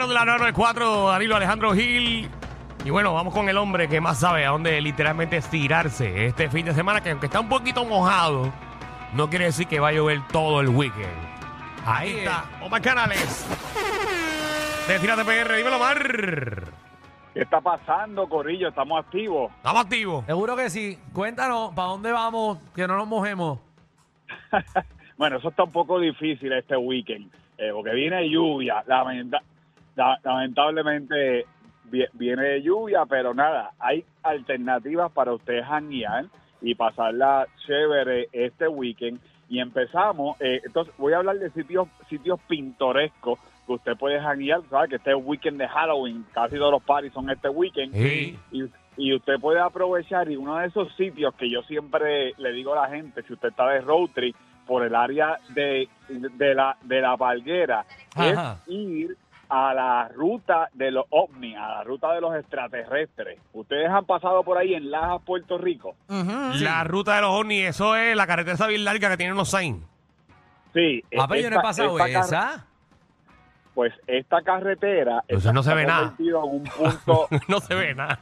reguero de la 994, Danilo Alejandro Gil. Y bueno, vamos con el hombre que más sabe a dónde literalmente estirarse este fin de semana, que aunque está un poquito mojado, no quiere decir que va a llover todo el weekend. Ahí está, Omar Canales. De Tírate PR, dímelo, Omar. ¿Qué está pasando, Corillo? Estamos activos. Estamos activos. Seguro que sí. Cuéntanos, ¿para dónde vamos? Que no nos mojemos. Bueno, eso está un poco difícil este weekend, eh, porque viene lluvia. Lamenta- la- lamentablemente vi- viene lluvia, pero nada, hay alternativas para ustedes janguear y pasarla chévere este weekend. Y empezamos, eh, entonces voy a hablar de sitios sitios pintorescos que usted puede janguear, ¿sabes? Que este weekend de Halloween, casi todos los parties son este weekend. Sí. y, y usted puede aprovechar y uno de esos sitios que yo siempre le digo a la gente, si usted está de road trip por el área de, de la de la Valguera, Ajá. es ir a la ruta de los ovnis, a la ruta de los extraterrestres. Ustedes han pasado por ahí en Lajas, Puerto Rico. La ruta de los ovnis, eso es la carretera esa bien larga que tiene unos signs. Sí. Ah, pero yo no he pasado esa. Pues esta carretera Pues está no se ve nada. convertido en un punto no se ve nada.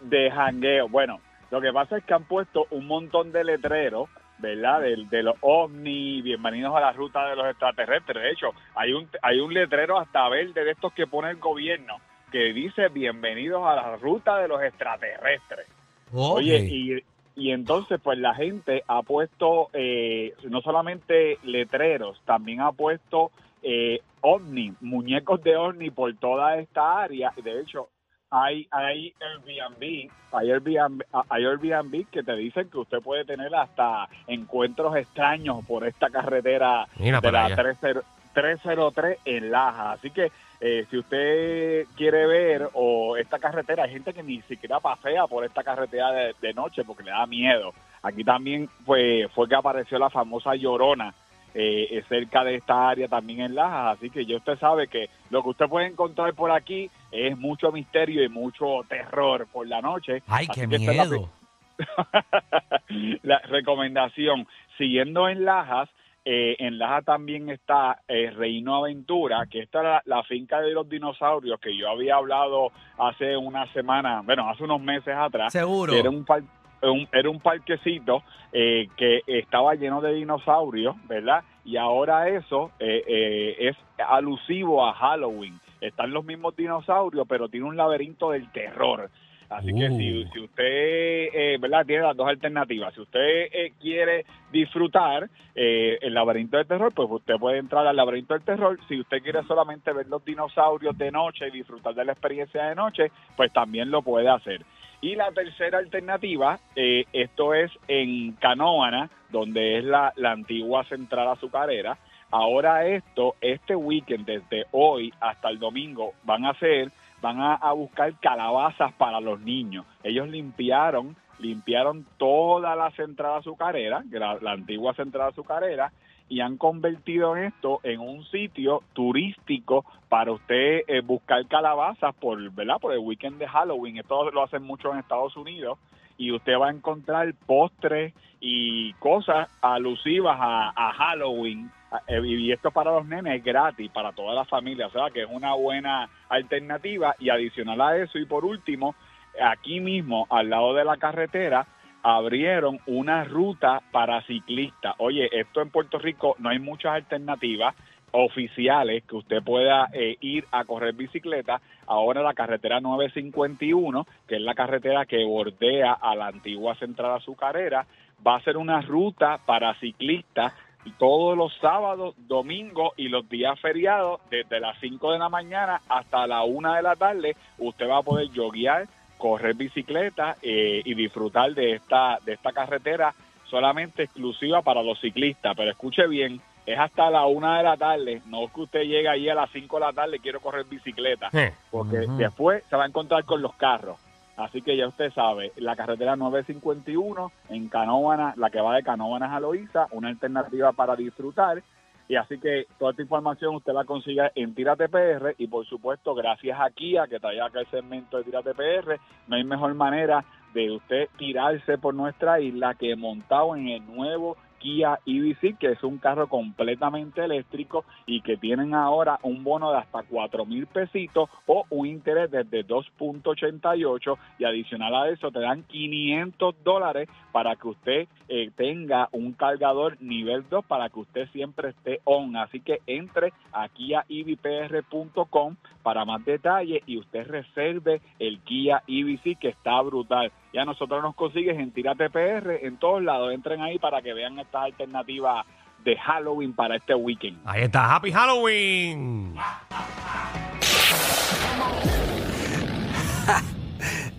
de jangueo. Bueno, lo que pasa es que han puesto un montón de letreros, ¿verdad? De, de los ovnis, bienvenidos a la ruta de los extraterrestres. De hecho, hay un, hay un letrero hasta verde de estos que pone el gobierno que dice bienvenidos a la ruta de los extraterrestres. Oye, y, y entonces pues la gente ha puesto eh, no solamente letreros, también ha puesto eh, ovni, muñecos de ovni por toda esta área. De hecho, hay, hay Airbnb, hay Airbnb, hay Airbnb que te dicen que usted puede tener hasta encuentros extraños por esta carretera Mira de la allá. 30 303 en Laja. Así que eh, si usted quiere ver o esta carretera, hay gente que ni siquiera pasea por esta carretera de, de noche porque le da miedo. Aquí también fue, fue que apareció la famosa Llorona eh, cerca de esta área también en Lajas. Así que ya usted sabe que lo que usted puede encontrar por aquí es mucho misterio y mucho terror por la noche. Ay, Así qué miedo. la recomendación, siguiendo en Lajas, eh, en Lajas también está eh, Reino Aventura, que esta era la, finca de los dinosaurios que yo había hablado hace una semana, bueno, hace unos meses atrás. Seguro. Era un, par- un- era un parquecito eh, que estaba lleno de dinosaurios, ¿verdad? Y ahora eso eh, eh, es alusivo a Halloween. Están los mismos dinosaurios, pero tiene un laberinto del terror. Así que si, Uh. si usted, eh, ¿verdad? Tiene las dos alternativas. Si usted eh, quiere disfrutar eh, el laberinto del terror, pues usted puede entrar al laberinto del terror. Si usted quiere solamente ver los dinosaurios de noche y disfrutar de la experiencia de noche, pues también lo puede hacer. Y la tercera alternativa, eh, esto es en Canóvana, donde es la, la antigua central azucarera. Ahora esto, este weekend, desde hoy hasta el domingo, van a ser, van a, a buscar calabazas para los niños. Ellos limpiaron, limpiaron toda la central azucarera, la, la antigua central azucarera, y han convertido esto en un sitio turístico para usted eh, buscar calabazas por, ¿verdad? por el weekend de Halloween. Esto lo hacen mucho en Estados Unidos y usted va a encontrar postres y cosas alusivas a, a Halloween. Eh, Y esto para los nenes es gratis, para toda la familia, o sea que es una buena alternativa. Y adicional a eso, y por último, aquí mismo, al lado de la carretera, abrieron una ruta para ciclistas. Oye, esto en Puerto Rico no hay muchas alternativas oficiales que usted pueda eh, ir a correr bicicleta. Ahora la carretera 951, que es la carretera que bordea a la antigua central azucarera, va a ser una ruta para ciclistas todos los sábados, domingos y los días feriados, desde las 5 de la mañana hasta la 1 de la tarde, usted va a poder yoguear, correr bicicleta eh, y disfrutar de esta, de esta carretera solamente exclusiva para los ciclistas. Pero escuche bien, es hasta la 1 de la tarde, no es que usted llegue ahí a las 5 de la tarde y quiero correr bicicleta, porque después se va a encontrar con los carros. Así que ya usted sabe, la carretera 951 en Canóvana, la que va de Canóvanas a Loíza, una alternativa para disfrutar. Y así que toda esta información usted la consigue en Tírate PR y por supuesto gracias a Kia que trae acá el segmento de Tírate PR, no hay mejor manera de usted tirarse por nuestra isla que montado en el nuevo Kia EV6, que es un carro completamente eléctrico y que tienen ahora un bono de hasta 4 mil pesitos o un interés desde 2.88 y adicional a eso te dan 500 dólares para que usted eh, tenga un cargador nivel 2 para que usted siempre esté on. Así que entre aquí a evpr.com para más detalles y usted reserve el Kia EV6 que está brutal. Ya nosotros nos consigues en Tírate PR en todos lados. Entren ahí para que vean estas alternativas de Halloween para este weekend. Ahí está, Happy Halloween.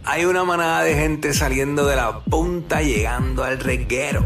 Hay una manada de gente saliendo de la punta llegando al reguero.